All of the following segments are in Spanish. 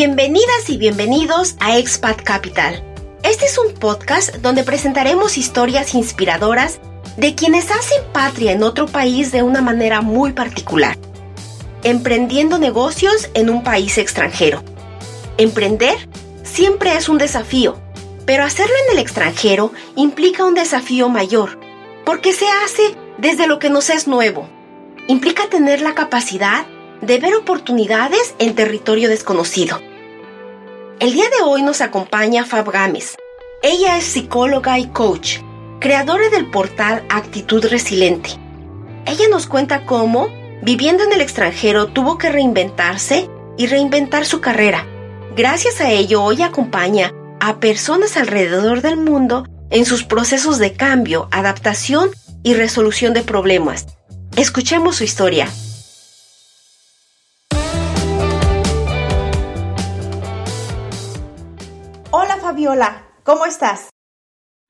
Bienvenidas y bienvenidos a Expat Capital. Este es un podcast donde presentaremos historias inspiradoras de quienes hacen patria en otro país de una manera muy particular, emprendiendo negocios en un país extranjero. Emprender siempre es un desafío, pero hacerlo en el extranjero implica un desafío mayor, porque se hace desde lo que nos es nuevo. Implica tener la capacidad de ver oportunidades en territorio desconocido. El día de hoy nos acompaña Fab Gámez. Ella es psicóloga y coach, creadora del portal Actitud Resiliente. Ella nos cuenta cómo, viviendo en el extranjero, tuvo que reinventarse y reinventar su carrera. Gracias a ello, hoy acompaña a personas alrededor del mundo en sus procesos de cambio, adaptación y resolución de problemas. Escuchemos su historia. Fabiola, ¿cómo estás?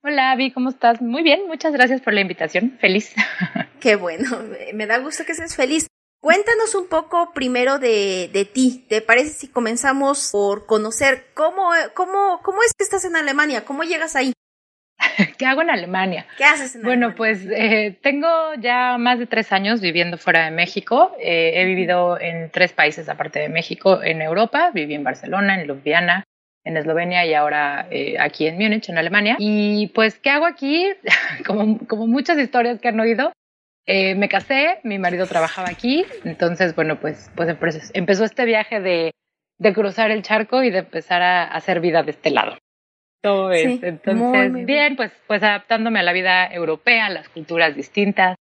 Hola, Avi, ¿cómo estás? Muy bien, muchas gracias por la invitación. Feliz. Qué bueno, me da gusto que estés feliz. Cuéntanos un poco primero de, de ti. ¿Te parece si comenzamos por conocer cómo, cómo, cómo es que estás en Alemania? ¿Cómo llegas ahí? ¿Qué hago en Alemania? ¿Qué haces en Alemania? Bueno, pues eh, tengo ya más de tres años viviendo fuera de México. Eh, he vivido en tres países aparte de México. En Europa, viví en Barcelona, en Ljubljana, en Eslovenia y ahora eh, aquí en Múnich, en Alemania. Y pues, ¿qué hago aquí? como, como muchas historias que han oído, eh, me casé, mi marido trabajaba aquí, entonces, bueno, pues, pues empezó este viaje de, de cruzar el charco y de empezar a, hacer vida de este lado. Todo es. Entonces, bien, pues, pues adaptándome a la vida europea, a las culturas distintas.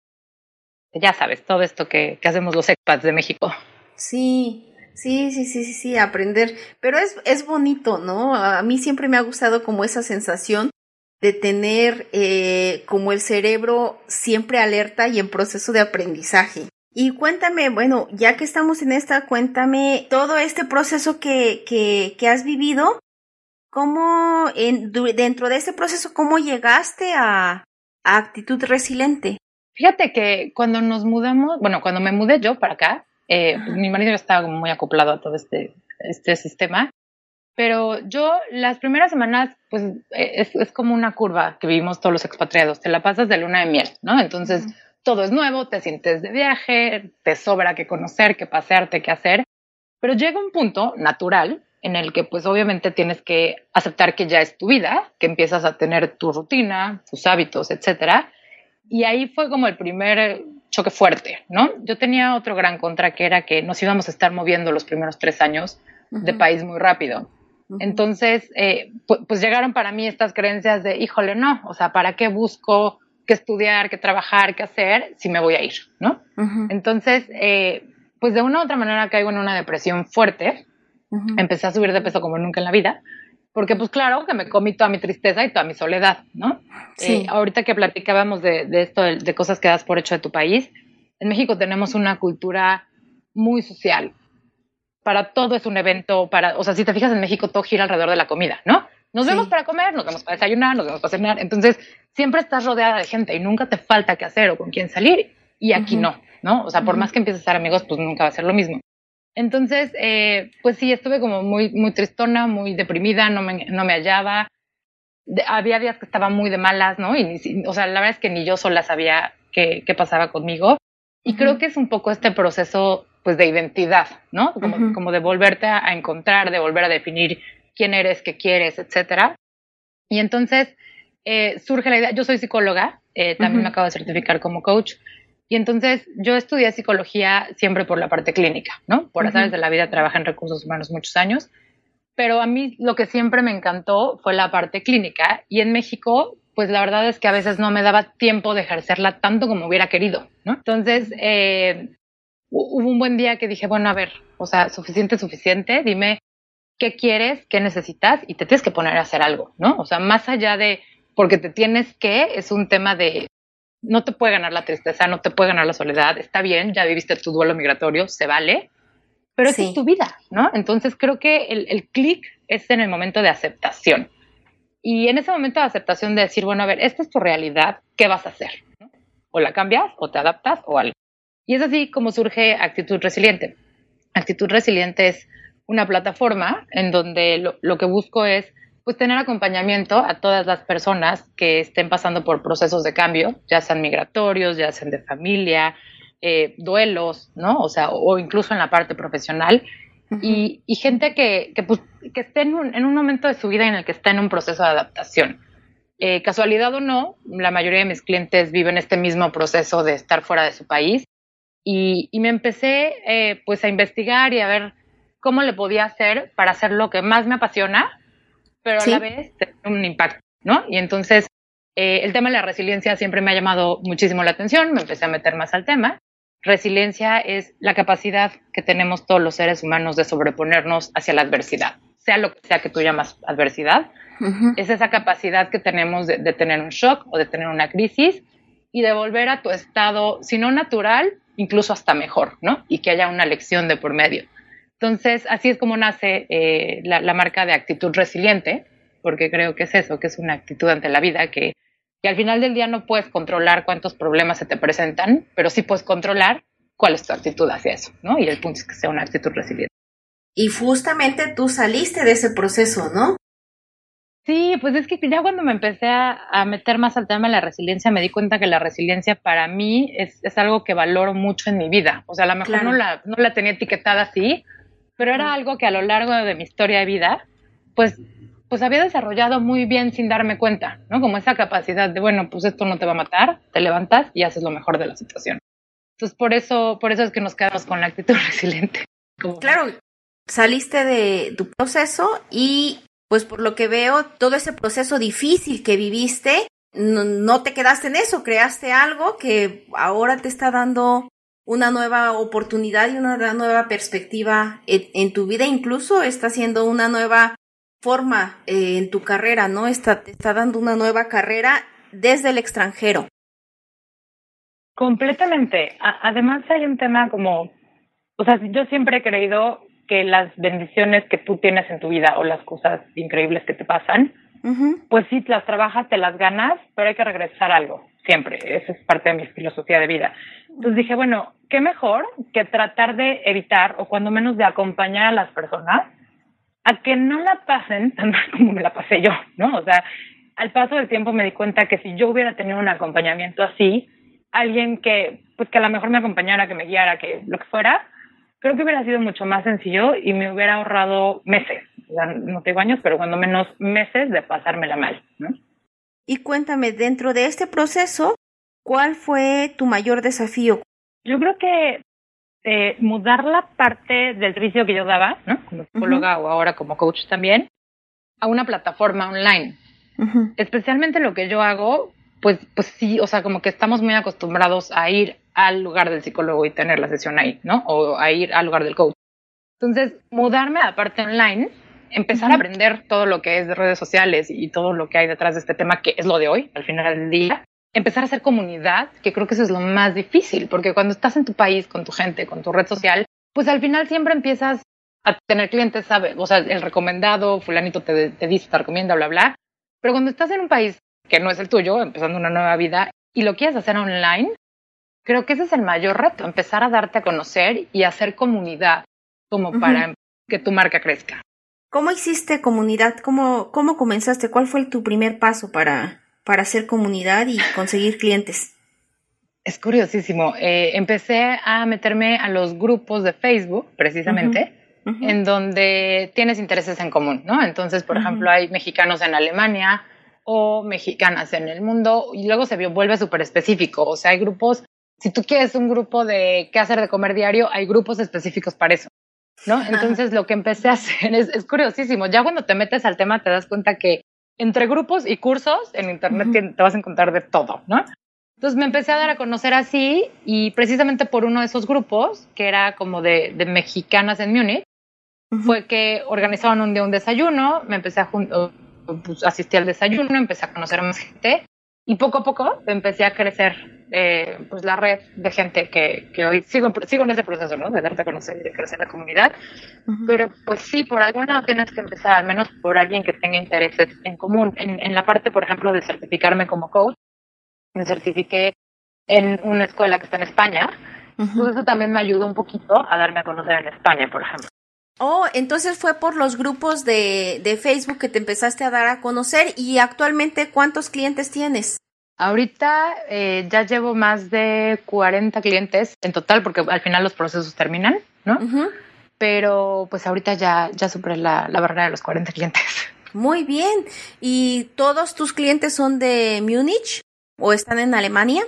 Ya sabes, todo esto que, que hacemos los expats de México. Sí, Sí, sí, sí, sí, sí, aprender. Pero es, es bonito, ¿no? A mí siempre me ha gustado como esa sensación de tener eh, como el cerebro siempre alerta y en proceso de aprendizaje. Y cuéntame, bueno, ya que estamos en esta, cuéntame todo este proceso que, que, que has vivido, ¿cómo en, dentro de ese proceso, cómo llegaste a, a actitud resiliente? Fíjate que cuando nos mudamos, bueno, cuando me mudé yo para acá, eh, mi marido estaba como muy acoplado a todo este, este sistema. Pero yo las primeras semanas, pues es, es, como una curva que vivimos todos los expatriados. Te la pasas de luna de miel, ¿no? Entonces todo es nuevo, te sientes de viaje, te sobra que conocer, que pasearte, que hacer. Pero llega un punto natural en el que pues obviamente tienes que aceptar que ya es tu vida, que empiezas a tener tu rutina, tus hábitos, etcétera. Y ahí fue como el primer choque fuerte, ¿no? Yo tenía otro gran contra que era que nos íbamos a estar moviendo los primeros tres años de país muy rápido. Entonces, eh, pues, llegaron para mí estas creencias de, híjole, no, o sea, ¿para qué busco qué estudiar, qué trabajar, qué hacer si me voy a ir, ¿no? Entonces, eh, pues de una u otra manera caigo en una depresión fuerte. Empecé a subir de peso como nunca en la vida porque pues claro que me comí toda mi tristeza y toda mi soledad, ¿no? Sí. Eh, ahorita que platicábamos de, de esto, de, cosas que das por hecho de tu país, en México tenemos una cultura muy social. Para todo es un evento, para, o sea, si te fijas en México todo gira alrededor de la comida, ¿no? Nos vemos para comer, nos vemos para desayunar, nos vemos para cenar, entonces siempre estás rodeada de gente y nunca te falta qué hacer o con quién salir y aquí no, ¿no? O sea, por más que empieces a ser amigos, pues nunca va a ser lo mismo. Entonces, eh, pues sí, estuve como muy, muy tristona, muy deprimida, no me, no me hallaba. había días que estaba muy de malas, ¿no? Y o sea, la verdad es que ni yo sola sabía qué, qué pasaba conmigo. Y creo que es un poco este proceso, pues, de identidad, ¿no? Como, como de volverte a, encontrar, de volver a definir quién eres, qué quieres, etcétera. Y entonces eh, surge la idea, yo soy psicóloga, eh, también me acabo de certificar como coach, y entonces yo estudié psicología siempre por la parte clínica, ¿no? Por uh de la vida trabajé en recursos humanos muchos años, pero a mí lo que siempre me encantó fue la parte clínica y en México, pues la verdad es que a veces no me daba tiempo de ejercerla tanto como hubiera querido, ¿no? Entonces, eh, hubo un buen día que dije, bueno, a ver, o sea, suficiente, suficiente, dime qué quieres, qué necesitas y te tienes que poner a hacer algo, ¿no? O sea, más allá de porque te tienes que, es un tema de no te puede ganar la tristeza, no te puede ganar la soledad, está bien, ya viviste tu duelo migratorio, se vale, pero es tu vida, ¿no? Entonces creo que el, el clic es en el momento de aceptación. Y en ese momento de aceptación de decir, bueno, a ver, esta es tu realidad, ¿qué vas a hacer? O la cambias, o te adaptas, o algo. Y es así como surge actitud resiliente. Actitud resiliente es una plataforma en donde lo, lo que busco es pues tener acompañamiento a todas las personas que estén pasando por procesos de cambio, ya sean migratorios, ya sean de familia, eh, duelos, ¿no? O sea, o incluso en la parte profesional. y, gente que, que, pues, que esté en un, en un, momento de su vida en el que está en un proceso de adaptación. Eh, casualidad o no, la mayoría de mis clientes viven este mismo proceso de estar fuera de su país. Y, y me empecé eh, pues a investigar y a ver cómo le podía hacer para hacer lo que más me apasiona, pero a la vez un impacto, ¿no? Y entonces eh, el tema de la resiliencia siempre me ha llamado muchísimo la atención, me empecé a meter más al tema. Resiliencia es la capacidad que tenemos todos los seres humanos de sobreponernos hacia la adversidad, sea lo que sea que tú llamas adversidad. Es esa capacidad que tenemos de, de tener un shock o de tener una crisis y de volver a tu estado, si no natural, incluso hasta mejor, ¿no? Y que haya una lección de por medio. Entonces, así es como nace eh, la, marca de actitud resiliente, porque creo que es eso, que es una actitud ante la vida que, al final del día no puedes controlar cuántos problemas se te presentan, pero sí puedes controlar cuál es tu actitud hacia eso, ¿no? Y el punto es que sea una actitud resiliente. Y justamente tú saliste de ese proceso, ¿no? Sí, pues es que ya cuando me empecé a, meter más al tema de la resiliencia, me di cuenta que la resiliencia para mí es, algo que valoro mucho en mi vida. O sea, a lo mejor no, la, no la tenía etiquetada así, pero era algo que a lo largo de mi historia de vida, pues, pues había desarrollado muy bien sin darme cuenta, ¿no? Como esa capacidad de, bueno, pues esto no te va a matar, te levantas y haces lo mejor de la situación. Entonces, por eso, por eso es que nos quedamos con la actitud resiliente. Claro, saliste de tu proceso y, pues por lo que veo, todo ese proceso difícil que viviste, no, no te quedaste en eso, creaste algo que ahora te está dando una nueva oportunidad y una nueva perspectiva en, tu vida, incluso está haciendo una nueva forma eh, en tu carrera, ¿no? Está, te está dando una nueva carrera desde el extranjero. Completamente. además hay un tema como, o sea, yo siempre he creído que las bendiciones que tú tienes en tu vida o las cosas increíbles que te pasan, pues sí, las trabajas, te las ganas, pero hay que regresar algo, siempre. Esa es parte de mi filosofía de vida. Entonces dije, bueno, qué mejor que tratar de evitar o cuando menos de acompañar a las personas a que no la pasen tan mal como me la pasé yo, ¿no? O sea, al paso del tiempo me di cuenta que si yo hubiera tenido un acompañamiento así, alguien que, pues que a lo mejor me acompañara, que me guiara, que lo que fuera, creo que hubiera sido mucho más sencillo y me hubiera ahorrado meses, no tengo años, pero cuando menos meses de pasármela mal, ¿no? Y cuéntame, dentro de este proceso, ¿cuál fue tu mayor desafío? Yo creo que eh, mudar la parte del servicio que yo daba, ¿no? Como psicóloga o ahora como coach también, a una plataforma online. Especialmente lo que yo hago, pues, pues sí, o sea, como que estamos muy acostumbrados a ir al lugar del psicólogo y tener la sesión ahí, ¿no? O a ir al lugar del coach. Entonces, mudarme a la parte online, empezar a aprender todo lo que es de redes sociales y todo lo que hay detrás de este tema, que es lo de hoy, al final del día, empezar a hacer comunidad, que creo que eso es lo más difícil, porque cuando estás en tu país, con tu gente, con tu red social, pues al final siempre empiezas a tener clientes, ¿sabes? O sea, el recomendado, fulanito te, te dice, te recomienda, bla, bla. Pero cuando estás en un país que no es el tuyo, empezando una nueva vida, y lo quieres hacer online, Creo que ese es el mayor reto, empezar a darte a conocer y hacer comunidad como para que tu marca crezca. ¿Cómo hiciste comunidad? ¿Cómo, cómo comenzaste? ¿Cuál fue tu primer paso para, para hacer comunidad y conseguir clientes? Es curiosísimo. Eh, empecé a meterme a los grupos de Facebook, precisamente, en donde tienes intereses en común, ¿no? Entonces, por ejemplo, hay mexicanos en Alemania o mexicanas en el mundo y luego se vuelve súper específico. O sea, hay grupos si tú quieres un grupo de qué hacer de comer diario, hay grupos específicos para eso, ¿no? Entonces lo que empecé a hacer es, curiosísimo. Ya cuando te metes al tema te das cuenta que entre grupos y cursos en Internet te vas a encontrar de todo, ¿no? Entonces me empecé a dar a conocer así y precisamente por uno de esos grupos, que era como de, mexicanas en Múnich, fue que organizaban un día un desayuno, me empecé a pues, asistí al desayuno, empecé a conocer a más gente y poco a poco empecé a crecer eh, pues la red de gente que, que, hoy sigo, sigo en ese proceso, ¿no? De darte a conocer y de crecer la comunidad. Pero pues sí, por alguna tienes que empezar, al menos por alguien que tenga intereses en común. En, en la parte, por ejemplo, de certificarme como coach, me certifiqué en una escuela que está en España. Pues eso también me ayudó un poquito a darme a conocer en España, por ejemplo. Oh, entonces fue por los grupos de, de Facebook que te empezaste a dar a conocer y actualmente ¿cuántos clientes tienes? Ahorita eh, ya llevo más de 40 clientes en total porque al final los procesos terminan, ¿no? Pero pues ahorita ya, ya superé la, la barrera de los 40 clientes. Muy bien. ¿Y todos tus clientes son de Múnich o están en Alemania?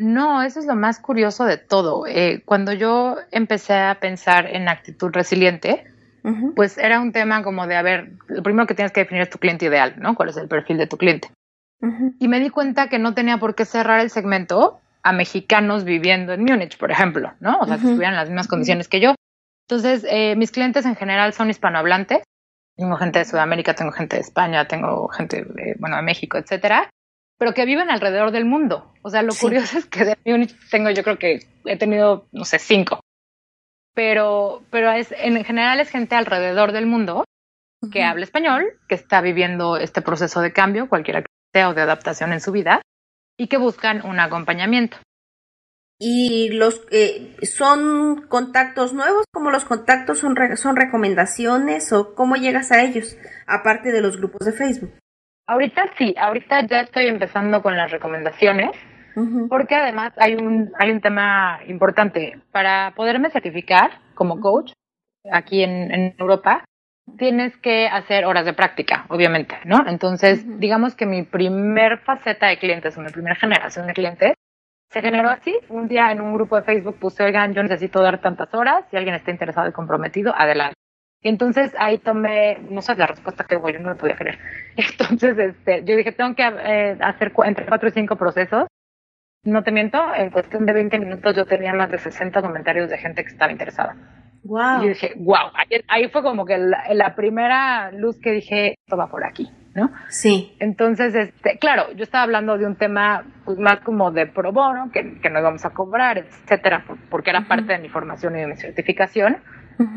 No, eso es lo más curioso de todo. Eh, cuando yo empecé a pensar en actitud resiliente, pues era un tema como de, a ver, lo primero que tienes que definir es tu cliente ideal, ¿no? ¿Cuál es el perfil de tu cliente? Y me di cuenta que no tenía por qué cerrar el segmento a mexicanos viviendo en Múnich, por ejemplo, ¿no? O sea, que estuvieran en las mismas condiciones que yo. Entonces, eh, mis clientes en general son hispanohablantes. Tengo gente de Sudamérica, tengo gente de España, tengo gente, de, bueno, de México, etcétera, pero que viven alrededor del mundo. O sea, lo curioso es que de Múnich tengo, yo creo que he tenido, no sé, cinco. Pero, pero es, en general es gente alrededor del mundo que habla español, que está viviendo este proceso de cambio, cualquiera que o de adaptación en su vida y que buscan un acompañamiento. ¿Y los eh, son contactos nuevos? ¿Cómo los contactos son, son recomendaciones o cómo llegas a ellos, aparte de los grupos de Facebook? Ahorita sí, ahorita ya estoy empezando con las recomendaciones, porque además hay un, hay un tema importante. Para poderme certificar como coach aquí en, en Europa, tienes que hacer horas de práctica, obviamente, ¿no? Entonces, digamos que mi primer faceta de clientes o mi primera generación de clientes se generó así. Un día en un grupo de Facebook puse, oigan, yo necesito dar tantas horas, si alguien está interesado y comprometido, adelante. Y entonces ahí tomé, no sé la respuesta que voy, yo no lo podía creer. Entonces, este, yo dije, tengo que eh, hacer entre cuatro y cinco procesos. No te miento, en cuestión de 20 minutos yo tenía más de 60 comentarios de gente que estaba interesada. Wow. Y yo dije, wow, ahí, fue como que la, primera luz que dije, esto va por aquí, ¿no? Sí. Entonces, este, claro, yo estaba hablando de un tema pues, más como de pro bono, que, que no íbamos a cobrar, etcétera, porque era parte de mi formación y de mi certificación.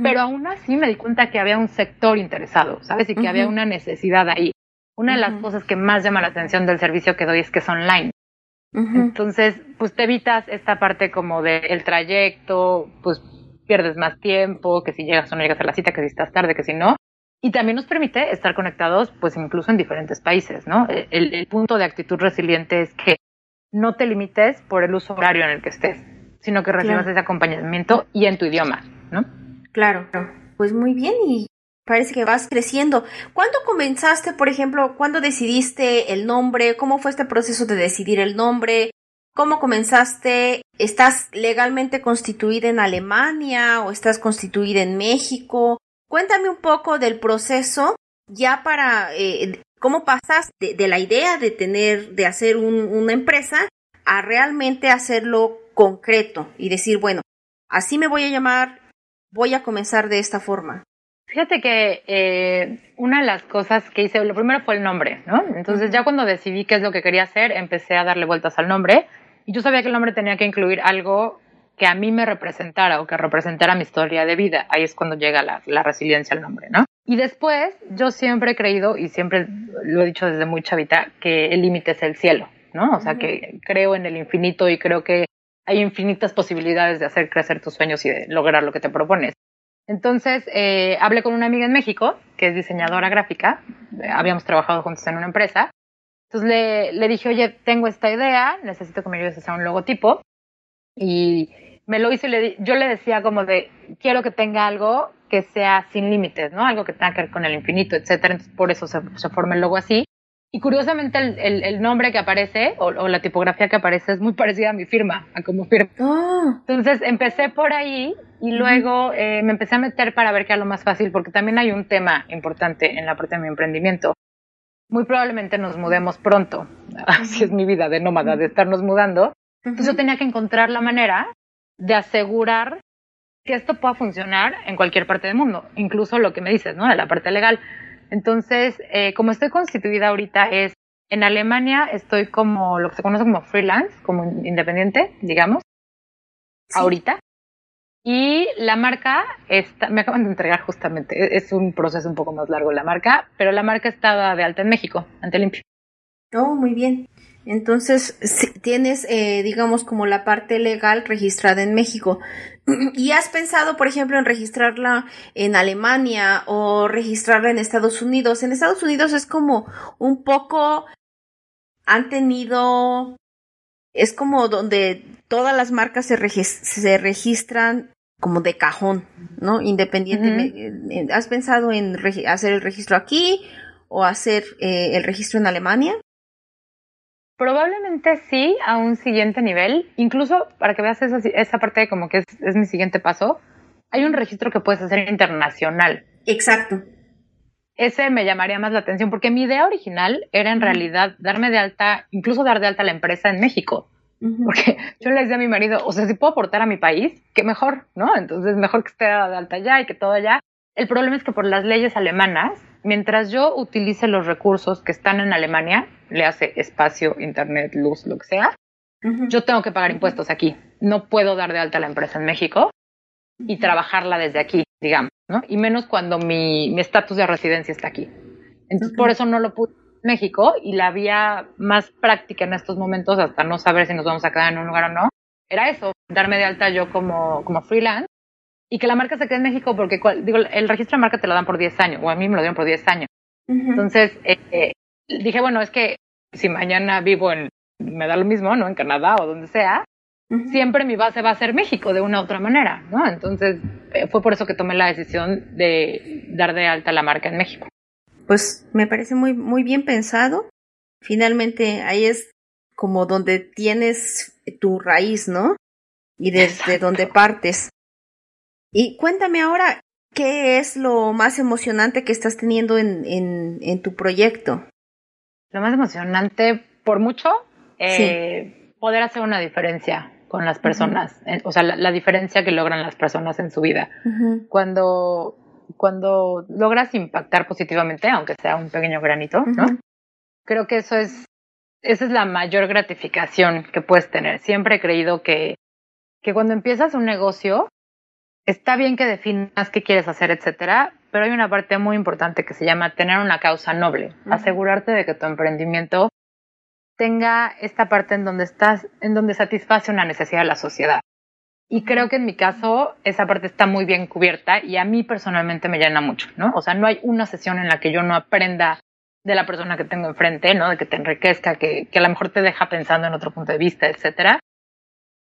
Pero aún así me di cuenta que había un sector interesado, ¿sabes? Y que había una necesidad ahí. Una de las cosas que más llama la atención del servicio que doy es que es online. Entonces, pues te evitas esta parte como del trayecto, pues pierdes más tiempo, que si llegas o no llegas a la cita, que si estás tarde, que si no. Y también nos permite estar conectados, pues incluso en diferentes países, ¿no? El, punto de actitud resiliente es que no te limites por el uso horario en el que estés, sino que recibas ese acompañamiento y en tu idioma, ¿no? Claro, pues muy bien y parece que vas creciendo. ¿Cuándo comenzaste, por ejemplo, cuándo decidiste el nombre? ¿Cómo fue este proceso de decidir el nombre? ¿Cómo comenzaste? ¿Estás legalmente constituida en Alemania o estás constituida en México? Cuéntame un poco del proceso ya para eh, cómo pasas de, la idea de tener, de hacer una empresa a realmente hacerlo concreto y decir, bueno, así me voy a llamar, voy a comenzar de esta forma. Fíjate que eh, una de las cosas que hice, lo primero fue el nombre, ¿no? Entonces ya cuando decidí qué es lo que quería hacer, empecé a darle vueltas al nombre y yo sabía que el nombre tenía que incluir algo que a mí me representara o que representara mi historia de vida. Ahí es cuando llega la, resiliencia al nombre, ¿no? Y después, yo siempre he creído, y siempre lo he dicho desde muy chavita, que el límite es el cielo, ¿no? O sea, que creo en el infinito y creo que hay infinitas posibilidades de hacer crecer tus sueños y de lograr lo que te propones. Entonces, eh, hablé con una amiga en México, que es diseñadora gráfica, habíamos trabajado juntos en una empresa, entonces le, le dije, oye, tengo esta idea, necesito que me ayudes a hacer un logotipo. Y me lo hizo y le, yo le decía como de, quiero que tenga algo que sea sin límites, ¿no? Algo que tenga que ver con el infinito, etcétera. Entonces por eso se, se forma el logo así. Y curiosamente el, el, nombre que aparece o, la tipografía que aparece es muy parecida a mi firma, a como firma. Ah. Entonces empecé por ahí y luego eh, me empecé a meter para ver qué era lo más fácil, porque también hay un tema importante en la parte de mi emprendimiento muy probablemente nos mudemos pronto. Así es mi vida de nómada, de estarnos mudando. Entonces yo tenía que encontrar la manera de asegurar que esto pueda funcionar en cualquier parte del mundo, incluso lo que me dices, ¿no? De la parte legal. Entonces, eh, como estoy constituida ahorita es, en Alemania estoy como lo que se conoce como freelance, como independiente, digamos, ahorita. Y la marca está, me acaban de entregar justamente, e-, es un proceso un poco más largo la marca, pero la marca estaba de alta en México, ante limpio. Oh, muy bien. Entonces, tienes, eh, digamos, como la parte legal registrada en México. ¿Y has pensado, por ejemplo, en registrarla en Alemania o registrarla en Estados Unidos? En Estados Unidos es como un poco, han tenido, es como donde todas las marcas se, se registran como de cajón, ¿no? Independientemente. ¿Has pensado en hacer el registro aquí o hacer eh, el registro en Alemania? Probablemente sí, a un siguiente nivel. Incluso para que veas esa, esa parte de como que es, es, mi siguiente paso, hay un registro que puedes hacer internacional. Exacto. Ese me llamaría más la atención porque mi idea original era en realidad darme de alta, incluso dar de alta la empresa en México. Porque yo le decía a mi marido, o sea, si puedo aportar a mi país, qué mejor, ¿no? Entonces, mejor que esté de alta allá y que todo allá. El problema es que por las leyes alemanas, mientras yo utilice los recursos que están en Alemania, le hace espacio, internet, luz, lo que sea, yo tengo que pagar impuestos aquí. No puedo dar de alta la empresa en México y trabajarla desde aquí, digamos, ¿no? Y menos cuando mi estatus de residencia está aquí. Entonces, por eso no lo pude México y la vía más práctica en estos momentos, hasta no saber si nos vamos a quedar en un lugar o no, era eso, darme de alta yo como, como freelance y que la marca se quede en México porque digo, el registro de marca te lo dan por 10 años, o a mí me lo dieron por 10 años. Entonces, eh, eh, dije, bueno, es que si mañana vivo en, me da lo mismo, ¿no? En Canadá o donde sea, siempre mi base va a ser México de una u otra manera, ¿no? Entonces, eh, fue por eso que tomé la decisión de dar de alta la marca en México pues me parece muy, muy bien pensado. Finalmente ahí es como donde tienes tu raíz, ¿no? Y desde donde partes. Y cuéntame ahora, ¿qué es lo más emocionante que estás teniendo en, en, en tu proyecto? Lo más emocionante, por mucho, eh, poder hacer una diferencia con las personas, o sea, la, diferencia que logran las personas en su vida. Cuando cuando logras impactar positivamente, aunque sea un pequeño granito, ¿no? Creo que eso es, esa es la mayor gratificación que puedes tener. Siempre he creído que, que cuando empiezas un negocio, está bien que definas qué quieres hacer, etcétera, pero hay una parte muy importante que se llama tener una causa noble, asegurarte de que tu emprendimiento tenga esta parte en donde estás, en donde satisface una necesidad de la sociedad. Y creo que en mi caso esa parte está muy bien cubierta y a mí personalmente me llena mucho, ¿no? O sea, no hay una sesión en la que yo no aprenda de la persona que tengo enfrente, ¿no? De que te enriquezca, que, que a lo mejor te deja pensando en otro punto de vista, etcétera.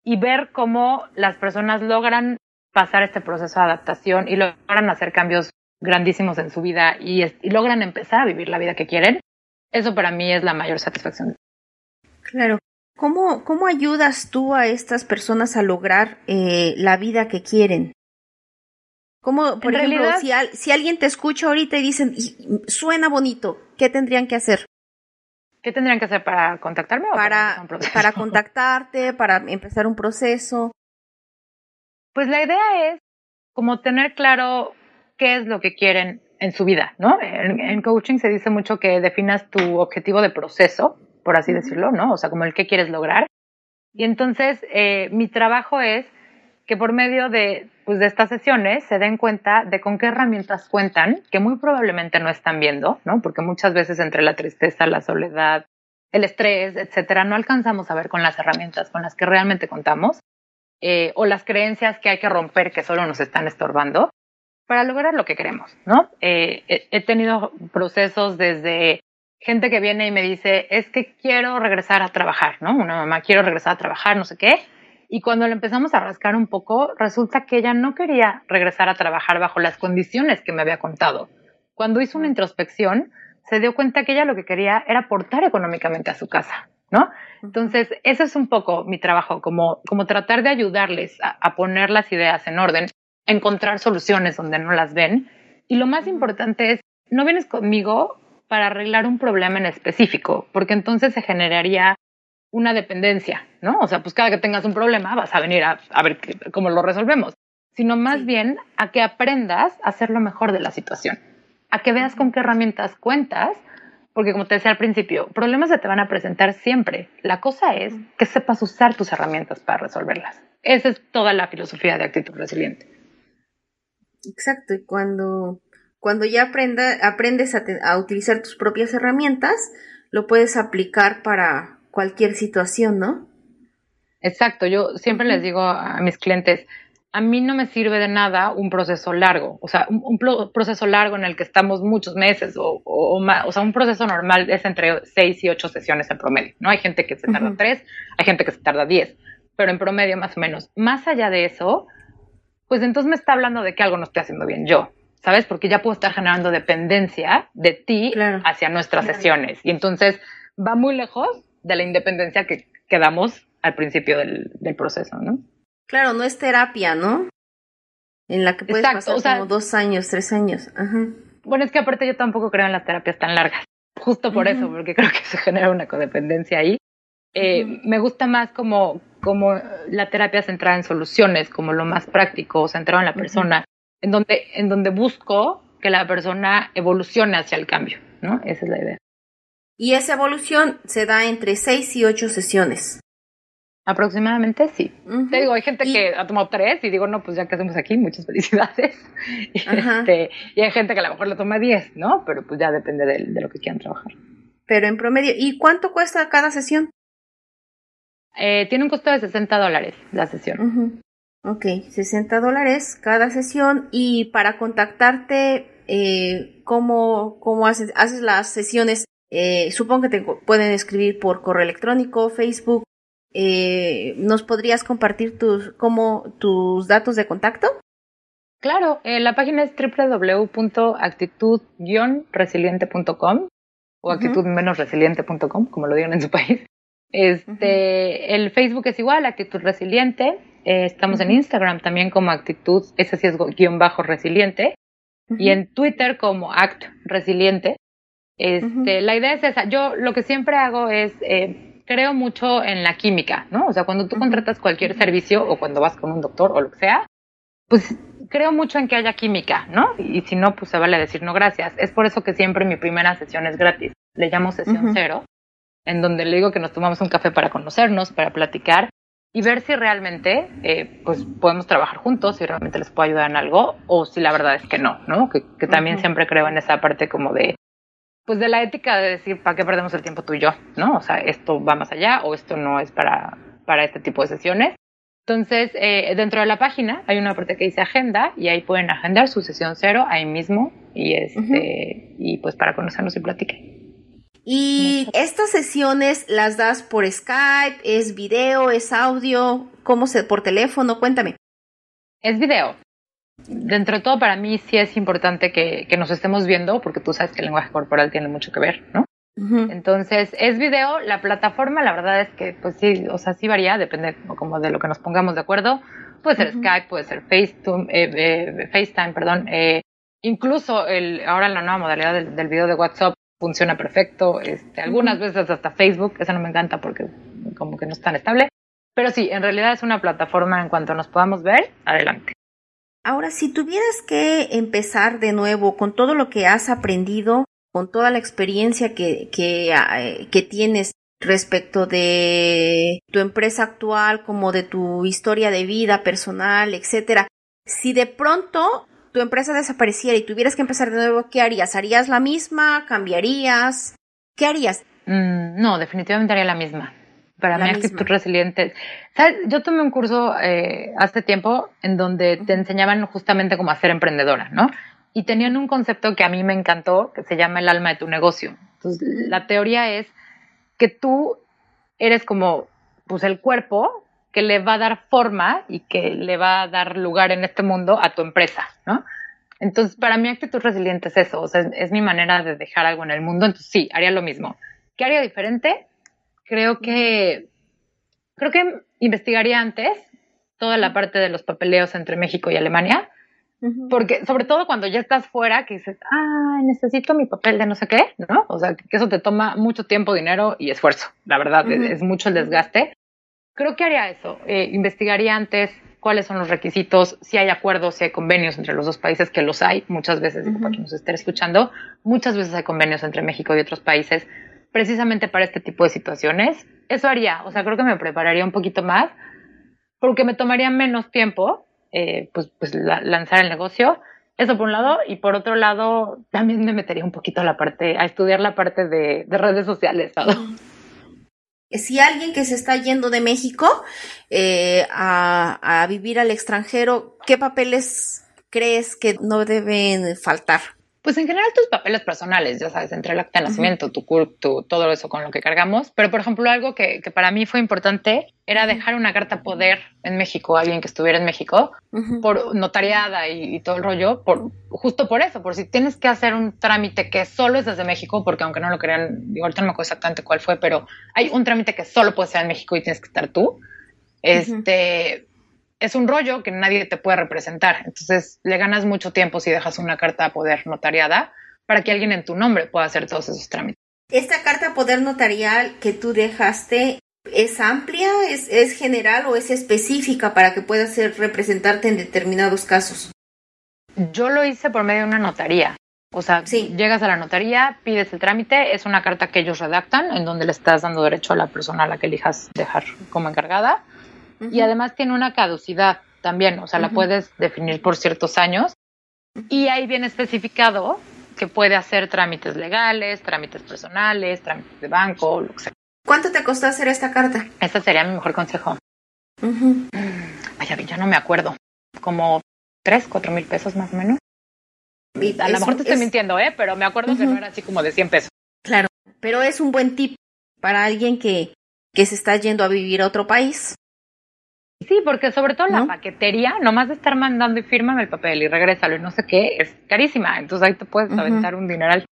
Y ver cómo las personas logran pasar este proceso de adaptación y logran hacer cambios grandísimos en su vida y, y logran empezar a vivir la vida que quieren, eso para mí es la mayor satisfacción. Claro. ¿Cómo, ¿Cómo ayudas tú a estas personas a lograr eh, la vida que quieren? ¿Cómo, por ejemplo, si, si, alguien te escucha ahorita y dicen, suena bonito, ¿qué tendrían que hacer? ¿Qué tendrían que hacer para contactarme? para, para contactarte, para empezar un proceso. Pues la idea es como tener claro qué es lo que quieren en su vida, ¿no? en coaching se dice mucho que definas tu objetivo de proceso por así decirlo, ¿no? O sea, como el que quieres lograr. Y entonces eh, mi trabajo es que por medio de, pues, de estas sesiones se den cuenta de con qué herramientas cuentan, que muy probablemente no están viendo, ¿no? Porque muchas veces entre la tristeza, la soledad, el estrés, etcétera, no alcanzamos a ver con las herramientas con las que realmente contamos eh, o las creencias que hay que romper que solo nos están estorbando para lograr lo que queremos, ¿no? Eh, he tenido procesos desde gente que viene y me dice, es que quiero regresar a trabajar, ¿no? Una mamá, quiero regresar a trabajar, no sé qué. Y cuando le empezamos a rascar un poco, resulta que ella no quería regresar a trabajar bajo las condiciones que me había contado. Cuando hizo una introspección, se dio cuenta que ella lo que quería era aportar económicamente a su casa, ¿no? Entonces, ese es un poco mi trabajo, como, como tratar de ayudarles a, a poner las ideas en orden, encontrar soluciones donde no las ven. Y lo más importante es, no vienes conmigo para arreglar un problema en específico, porque entonces se generaría una dependencia, ¿no? O sea, pues cada que tengas un problema vas a venir a, ver cómo lo resolvemos, sino más bien a que aprendas a hacer lo mejor de la situación, a que veas con qué herramientas cuentas, porque como te decía al principio, problemas se te van a presentar siempre. La cosa es que sepas usar tus herramientas para resolverlas. Esa es toda la filosofía de actitud resiliente. Exacto, y cuando cuando ya aprenda, aprendes a, utilizar tus propias herramientas, lo puedes aplicar para cualquier situación, ¿no? Exacto, yo siempre les digo a mis clientes, a mí no me sirve de nada un proceso largo, o sea, un, proceso largo en el que estamos muchos meses o, o, más, o sea, un proceso normal es entre seis y ocho sesiones en promedio, ¿no? Hay gente que se tarda tres, hay gente que se tarda diez, pero en promedio más o menos. Más allá de eso, pues entonces me está hablando de que algo no estoy haciendo bien yo, ¿sabes? Porque ya puedo estar generando dependencia de ti hacia nuestras sesiones y entonces va muy lejos de la independencia que, quedamos al principio del, del proceso, ¿no? Claro, no es terapia, ¿no? En la que puedes pasar como dos años, tres años. Ajá. Bueno, es que aparte yo tampoco creo en las terapias tan largas. Justo por eso, porque creo que se genera una codependencia ahí. Eh, me gusta más como, como la terapia centrada en soluciones, como lo más práctico, centrado en la persona, en, donde, en donde busco que la persona evolucione hacia el cambio, ¿no? Esa es la idea. Y esa evolución se da entre seis y ocho sesiones. Aproximadamente sí. Te digo, hay gente que ha tomado tres y digo, no, pues ya que hacemos aquí, muchas felicidades. Este, y hay gente que a lo mejor le toma diez, ¿no? Pero pues ya depende de, lo que quieran trabajar. Pero en promedio, ¿y cuánto cuesta cada sesión? Eh, tiene un costo de 60 dólares la sesión. Ok, 60 dólares cada sesión. Y para contactarte, eh, ¿cómo, cómo haces, haces las sesiones? Eh, supongo que te pueden escribir por correo electrónico, Facebook, eh, ¿nos podrías compartir tus, como, tus datos de contacto? Claro, eh, la página es www.actitud-resiliente.com o actitud-resiliente.com, como lo digan en su país. Este, El Facebook es igual, Actitud Resiliente. Eh, estamos en Instagram también como Actitud, ese sí es guion bajo resiliente. Y en Twitter como Act Resiliente. Este, La idea es esa. Yo lo que siempre hago es creo mucho en la química, ¿no? O sea, cuando tú contratas cualquier servicio o cuando vas con un doctor o lo que sea, pues creo mucho en que haya química, ¿no? Y si no, pues se vale decir no gracias. Es por eso que siempre mi primera sesión es gratis. Le llamo sesión cero, en donde le digo que nos tomamos un café para conocernos, para platicar y ver si realmente eh, pues podemos trabajar juntos, si realmente les puedo ayudar en algo o si la verdad es que no, ¿no? Que, también siempre creo en esa parte como de pues de la ética de decir, ¿para qué perdemos el tiempo tú y yo? ¿No? O sea, esto va más allá o esto no es para, para este tipo de sesiones. Entonces, eh, dentro de la página hay una parte que dice agenda y ahí pueden agendar su sesión cero ahí mismo y, este, y pues para conocernos y platicar. ¿Y estas sesiones las das por Skype? ¿Es video? ¿Es audio? ¿Cómo se, por teléfono? Cuéntame. Es video dentro de todo para mí sí es importante que, nos estemos viendo, porque tú sabes que el lenguaje corporal tiene mucho que ver, ¿no? Entonces, es video, la plataforma, la verdad es que, pues sí, o sea, sí varía, depende como de lo que nos pongamos de acuerdo. Puede ser Skype, puede ser FaceTime, eh, eh, FaceTime perdón. Eh, incluso el, ahora la nueva modalidad del, del, video de WhatsApp funciona perfecto. Este, algunas veces hasta Facebook, eso no me encanta porque como que no es tan estable. Pero sí, en realidad es una plataforma en cuanto nos podamos ver, adelante. Ahora, si tuvieras que empezar de nuevo con todo lo que has aprendido, con toda la experiencia que, que, ah, que tienes respecto de tu empresa actual, como de tu historia de vida personal, etcétera, si de pronto tu empresa desapareciera y tuvieras que empezar de nuevo, ¿qué harías? ¿Harías la misma? ¿Cambiarías? ¿Qué harías? Mm, no, definitivamente haría la misma. Para mí, actitud resiliente. ¿Sabes? Yo tomé un curso eh, hace tiempo en donde te enseñaban justamente cómo ser emprendedora, ¿no? Y tenían un concepto que a mí me encantó, que se llama el alma de tu negocio. Entonces, la teoría es que tú eres como, pues, el cuerpo que le va a dar forma y que le va a dar lugar en este mundo a tu empresa, ¿no? Entonces, para mí, actitud resiliente es eso, o sea, es, es mi manera de dejar algo en el mundo. Entonces, sí, haría lo mismo. ¿Qué haría diferente? Creo que creo que investigaría antes toda la parte de los papeleos entre México y Alemania, porque sobre todo cuando ya estás fuera, que dices, ah, necesito mi papel de no sé qué, ¿no? O sea, que eso te toma mucho tiempo, dinero y esfuerzo, la verdad, es, mucho el desgaste. Creo que haría eso, eh, investigaría antes cuáles son los requisitos, si hay acuerdos, si hay convenios entre los dos países, que los hay, muchas veces, para quien nos esté escuchando, muchas veces hay convenios entre México y otros países precisamente para este tipo de situaciones. Eso haría, o sea, creo que me prepararía un poquito más, porque me tomaría menos tiempo, eh, pues, pues lanzar el negocio. Eso por un lado, y por otro lado, también me metería un poquito a la parte, a estudiar la parte de, redes sociales, Si alguien que se está yendo de México eh, a vivir al extranjero, ¿qué papeles crees que no deben faltar? Pues en general tus papeles personales, ya sabes, entre el acta de nacimiento, tu CURP, tu, todo eso con lo que cargamos. Pero, por ejemplo, algo que, que para mí fue importante era dejar una carta poder en México, alguien que estuviera en México, por notariada y, todo el rollo, por, justo por eso, por si tienes que hacer un trámite que solo es desde México, porque aunque no lo crean, digo, ahorita no me acuerdo exactamente cuál fue, pero hay un trámite que solo puede ser en México y tienes que estar tú. Este, es un rollo que nadie te puede representar. Entonces le ganas mucho tiempo si dejas una carta a poder notariada para que alguien en tu nombre pueda hacer todos esos trámites. ¿Esta carta a poder notarial que tú dejaste es amplia, es, es general o es específica para que pueda ser representarte en determinados casos? Yo lo hice por medio de una notaría. O sea, llegas a la notaría, pides el trámite, es una carta que ellos redactan en donde le estás dando derecho a la persona a la que elijas dejar como encargada y además tiene una caducidad también, o sea, la puedes definir por ciertos años y ahí viene especificado que puede hacer trámites legales, trámites personales, trámites de banco, lo que sea. ¿Cuánto te costó hacer esta carta? Este sería mi mejor consejo. Vaya, ya no me acuerdo. Como tres, cuatro mil pesos más o menos. a lo mejor te estoy mintiendo, ¿eh? Pero me acuerdo que no era así como de 100 pesos. Claro, pero es un buen tip para alguien que, que se está yendo a vivir a otro país Sí, porque sobre todo la paquetería, nomás de estar mandando y fírmame el papel y regrésalo y no sé qué, es carísima. Entonces ahí te puedes aventar un dineral.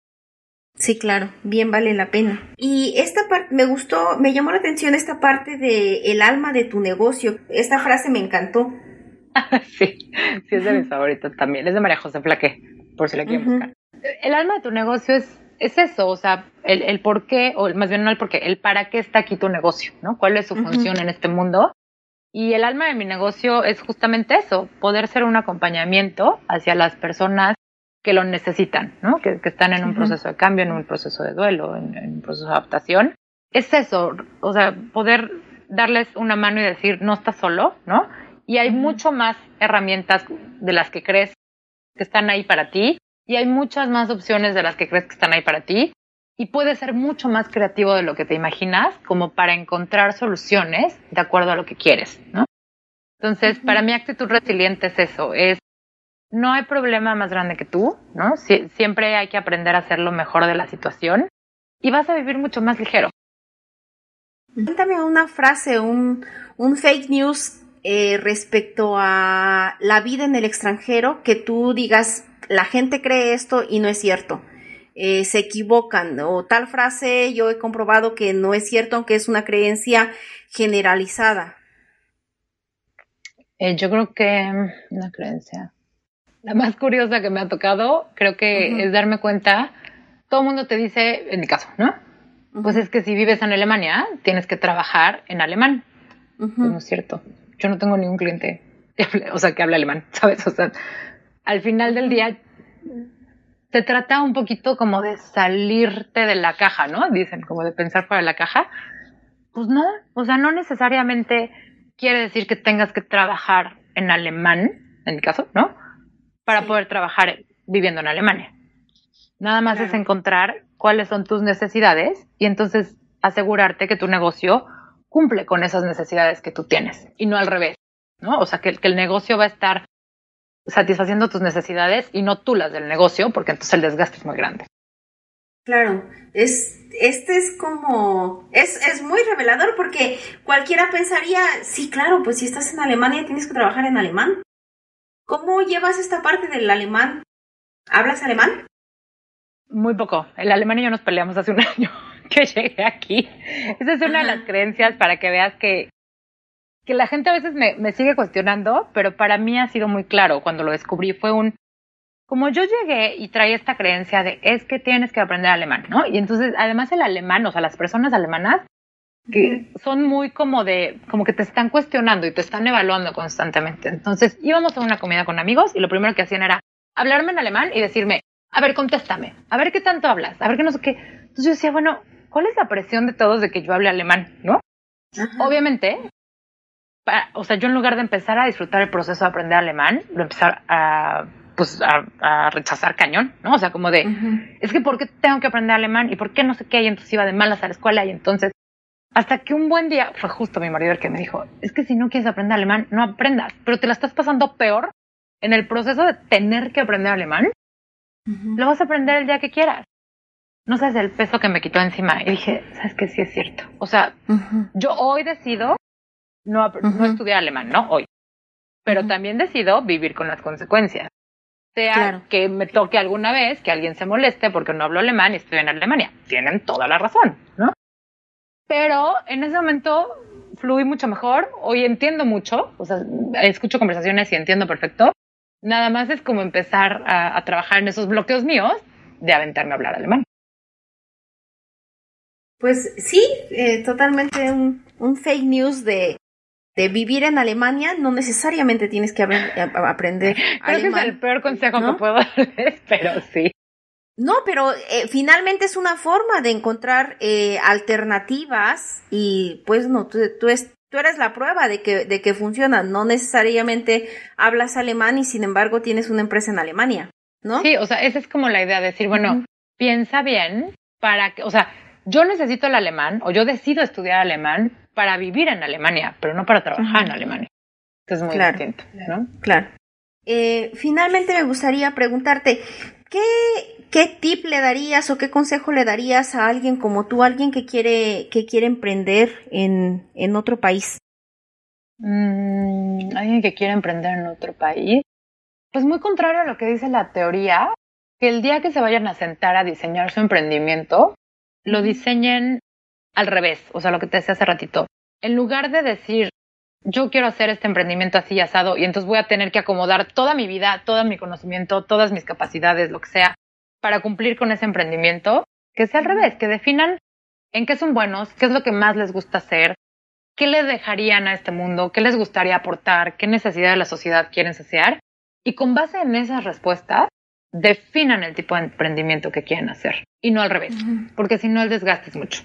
Sí, claro, bien vale la pena. Y esta parte, me gustó, me llamó la atención esta parte de el alma de tu negocio. Esta frase me encantó. sí, sí es de mis favoritos también. Es de María José Flaque, por si la quieren buscar. El alma de tu negocio es, es eso, o sea, el, el por qué, o más bien no el por qué, el para qué está aquí tu negocio, ¿no? ¿Cuál es su función en este mundo? Y el alma de mi negocio es justamente eso, poder ser un acompañamiento hacia las personas que lo necesitan, ¿no? que, están en un proceso de cambio, en un proceso de duelo, en, un proceso de adaptación. Es eso, o sea, poder darles una mano y decir, no estás solo, ¿no? Y hay mucho más herramientas de las que crees que están ahí para ti y hay muchas más opciones de las que crees que están ahí para ti y puedes ser mucho más creativo de lo que te imaginas como para encontrar soluciones de acuerdo a lo que quieres, ¿no? Entonces, para mí actitud resiliente es eso, es no hay problema más grande que tú, ¿no? siempre hay que aprender a hacer lo mejor de la situación y vas a vivir mucho más ligero. Cuéntame una frase, un, un fake news eh, respecto a la vida en el extranjero que tú digas, la gente cree esto y no es cierto. Eh, se equivocan o tal frase yo he comprobado que no es cierto aunque es una creencia generalizada. Eh, yo creo que una creencia. La más curiosa que me ha tocado, creo que es darme cuenta, todo el mundo te dice, en mi caso, ¿no? Pues es que si vives en Alemania, tienes que trabajar en alemán. Pues no es cierto. Yo no tengo ningún cliente, o sea, que hable alemán, ¿sabes? O sea, al final del día se trata un poquito como de salirte de la caja, ¿no? Dicen, como de pensar fuera de la caja. Pues no, o sea, no necesariamente quiere decir que tengas que trabajar en alemán, en mi caso, ¿no? Para poder trabajar viviendo en Alemania. Nada más es encontrar cuáles son tus necesidades y entonces asegurarte que tu negocio cumple con esas necesidades que tú tienes y no al revés, ¿no? O sea, que, que el negocio va a estar satisfaciendo tus necesidades y no tú las del negocio, porque entonces el desgaste es muy grande. Claro, es, este es como, es, es muy revelador porque cualquiera pensaría, sí, claro, pues si estás en Alemania tienes que trabajar en alemán. ¿Cómo llevas esta parte del alemán? ¿Hablas alemán? Muy poco. El alemán y yo nos peleamos hace un año que llegué aquí. Esa es una de las creencias para que veas que que la gente a veces me, me sigue cuestionando, pero para mí ha sido muy claro cuando lo descubrí. Fue un, como yo llegué y traía esta creencia de es que tienes que aprender alemán, ¿no? Y entonces, además el alemán, o sea, las personas alemanas que son muy como de, como que te están cuestionando y te están evaluando constantemente. Entonces íbamos a una comida con amigos y lo primero que hacían era hablarme en alemán y decirme, a ver, contéstame, a ver qué tanto hablas, a ver qué no sé qué. Entonces yo decía, bueno, ¿cuál es la presión de todos de que yo hable alemán, no? Obviamente, o sea, yo en lugar de empezar a disfrutar el proceso de aprender alemán, lo empezar a pues a, rechazar cañón, ¿no? O sea, como de, es que ¿por qué tengo que aprender alemán? ¿Y por qué no sé qué? Y entonces iba de malas a la escuela y entonces Hasta que un buen día fue justo mi marido el que me dijo, es que si no quieres aprender alemán, no aprendas, pero te la estás pasando peor en el proceso de tener que aprender alemán. Lo vas a aprender el día que quieras. No sabes el peso que me quitó encima. Y dije, sabes que sí es cierto. O sea, yo hoy decido no, no estudiar alemán, ¿no? Hoy. Pero también decido vivir con las consecuencias. Sea que me toque alguna vez que alguien se moleste porque no hablo alemán y estoy en Alemania. Tienen toda la razón, ¿no? Pero en ese momento fluí mucho mejor. Hoy entiendo mucho. O sea, escucho conversaciones y entiendo perfecto. Nada más es como empezar a, trabajar en esos bloqueos míos de aventarme a hablar alemán. Pues sí, eh, totalmente un, un, fake news de de vivir en Alemania, no necesariamente tienes que aprender Creo que es el peor consejo que puedo darles, pero sí. No, pero eh, finalmente es una forma de encontrar eh, alternativas y pues no, tú, tú, tú, eres la prueba de que, de que funciona. No necesariamente hablas alemán y sin embargo tienes una empresa en Alemania, ¿no? Sí, o sea, esa es como la idea de decir, bueno, piensa bien para que, o sea, yo necesito el alemán o yo decido estudiar alemán para vivir en Alemania, pero no para trabajar en Alemania. Esto es muy distinto, ¿no? Claro. Eh, finalmente me gustaría preguntarte, ¿qué, ¿qué tip le darías o qué consejo le darías a alguien como tú, alguien que quiere, que quiere emprender en, en otro país? Mm, alguien que quiere emprender en otro país. Pues muy contrario a lo que dice la teoría, que el día que se vayan a sentar a diseñar su emprendimiento, lo diseñen al revés, o sea, lo que te decía hace ratito. En lugar de decir, yo quiero hacer este emprendimiento así asado y entonces voy a tener que acomodar toda mi vida, todo mi conocimiento, todas mis capacidades, lo que sea, para cumplir con ese emprendimiento, que sea al revés, que definan en qué son buenos, qué es lo que más les gusta hacer, qué le dejarían a este mundo, qué les gustaría aportar, qué necesidad de la sociedad quieren saciar, y con base en esas respuestas, definan el tipo de emprendimiento que quieren hacer, y no al revés, porque si no el desgaste es mucho.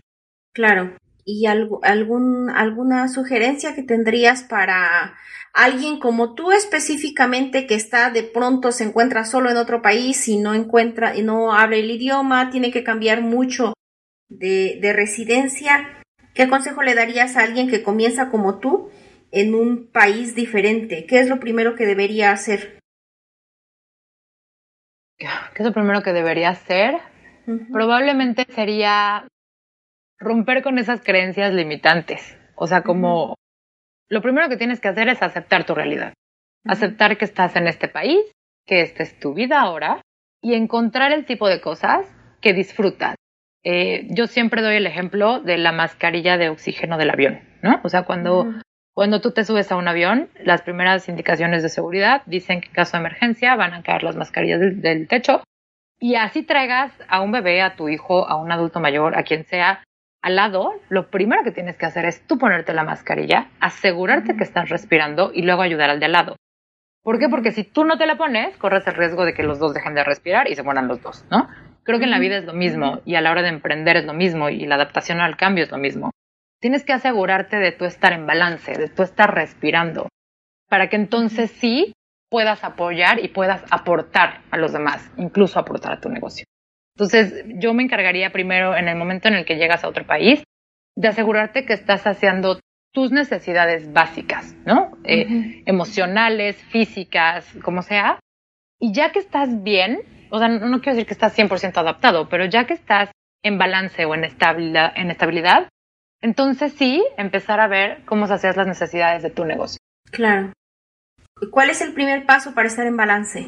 Claro. ¿Y algún, alguna sugerencia que tendrías para alguien como tú específicamente que está de pronto se encuentra solo en otro país y no encuentra y no habla el idioma, tiene que cambiar mucho de, de residencia? ¿Qué consejo le darías a alguien que comienza como tú en un país diferente? ¿Qué es lo primero que debería hacer? ¿Qué es lo primero que debería hacer? Probablemente sería romper con esas creencias limitantes. O sea, como lo primero que tienes que hacer es aceptar tu realidad. Aceptar que estás en este país, que esta es tu vida ahora y encontrar el tipo de cosas que disfrutas. Eh, yo siempre doy el ejemplo de la mascarilla de oxígeno del avión, ¿no? O sea, cuando, cuando tú te subes a un avión, las primeras indicaciones de seguridad dicen que en caso de emergencia van a caer las mascarillas del techo y así traigas a un bebé, a tu hijo, a un adulto mayor, a quien sea, al lado, lo primero que tienes que hacer es tú ponerte la mascarilla, asegurarte que estás respirando y luego ayudar al de al lado. ¿Por qué? Porque si tú no te la pones, corres el riesgo de que los dos dejen de respirar y se mueran los dos, ¿no? Creo que en la vida es lo mismo y a la hora de emprender es lo mismo y la adaptación al cambio es lo mismo. Tienes que asegurarte de tú estar en balance, de tú estar respirando, para que entonces sí puedas apoyar y puedas aportar a los demás, incluso aportar a tu negocio. Entonces, yo me encargaría primero, en el momento en el que llegas a otro país, de asegurarte que estás haciendo tus necesidades básicas, ¿no? Eh, emocionales, físicas, como sea. Y ya que estás bien, o sea, no, quiero decir que estás 100% adaptado, pero ya que estás en balance o en estabilidad, en estabilidad, entonces sí, empezar a ver cómo sacias las necesidades de tu negocio. Claro. ¿Cuál es el primer paso para estar en balance?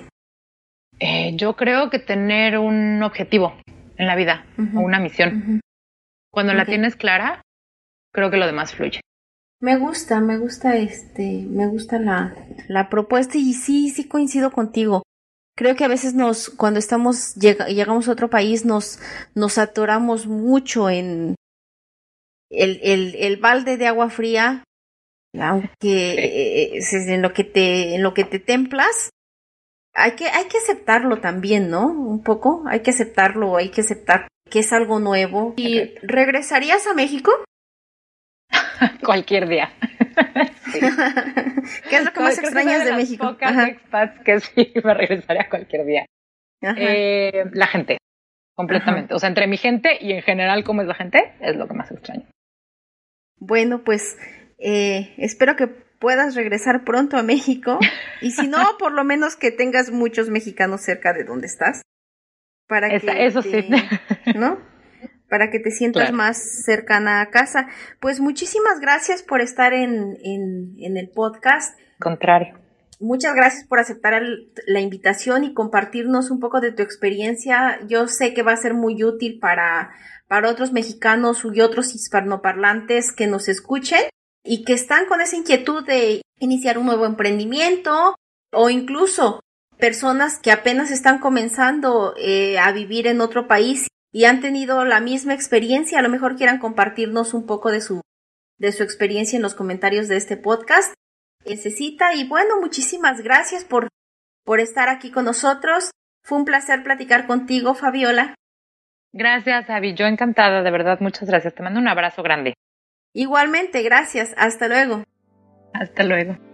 Eh, yo creo que tener un objetivo en la vida o una misión. Cuando la tienes clara, creo que lo demás fluye. Me gusta, me gusta este, me gusta la, la propuesta y sí, sí coincido contigo. Creo que a veces nos, cuando estamos, llegamos a otro país, nos, nos atoramos mucho en el, el, el balde de agua fría, aunque eh, en lo que te, en lo que te templas, hay que, hay que aceptarlo también, ¿no? Un poco, hay que aceptarlo, hay que aceptar que es algo nuevo. ¿Y regresarías a México? Cualquier día. ¿Qué es lo que más extrañas de, México? Pocas expats que sí me regresaría cualquier día. Eh, la gente, completamente. O sea, entre mi gente y en general cómo es la gente, es lo que más extraño. Bueno, pues eh, espero que puedas regresar pronto a México y si no, por lo menos que tengas muchos mexicanos cerca de donde estás. Para que eso sí. ¿No? Para que te sientas más cercana a casa. Pues muchísimas gracias por estar en, en, en el podcast. Contrario. Muchas gracias por aceptar la invitación y compartirnos un poco de tu experiencia. Yo sé que va a ser muy útil para, para otros mexicanos y otros hispanoparlantes que nos escuchen y que están con esa inquietud de iniciar un nuevo emprendimiento o incluso personas que apenas están comenzando eh, a vivir en otro país y han tenido la misma experiencia, a lo mejor quieran compartirnos un poco de su de su experiencia en los comentarios de este podcast. Necesita y bueno, muchísimas gracias por por estar aquí con nosotros. Fue un placer platicar contigo, Fabiola. Gracias, Avi. Yo encantada, de verdad, muchas gracias. Te mando un abrazo grande. Igualmente, gracias. Hasta luego. Hasta luego.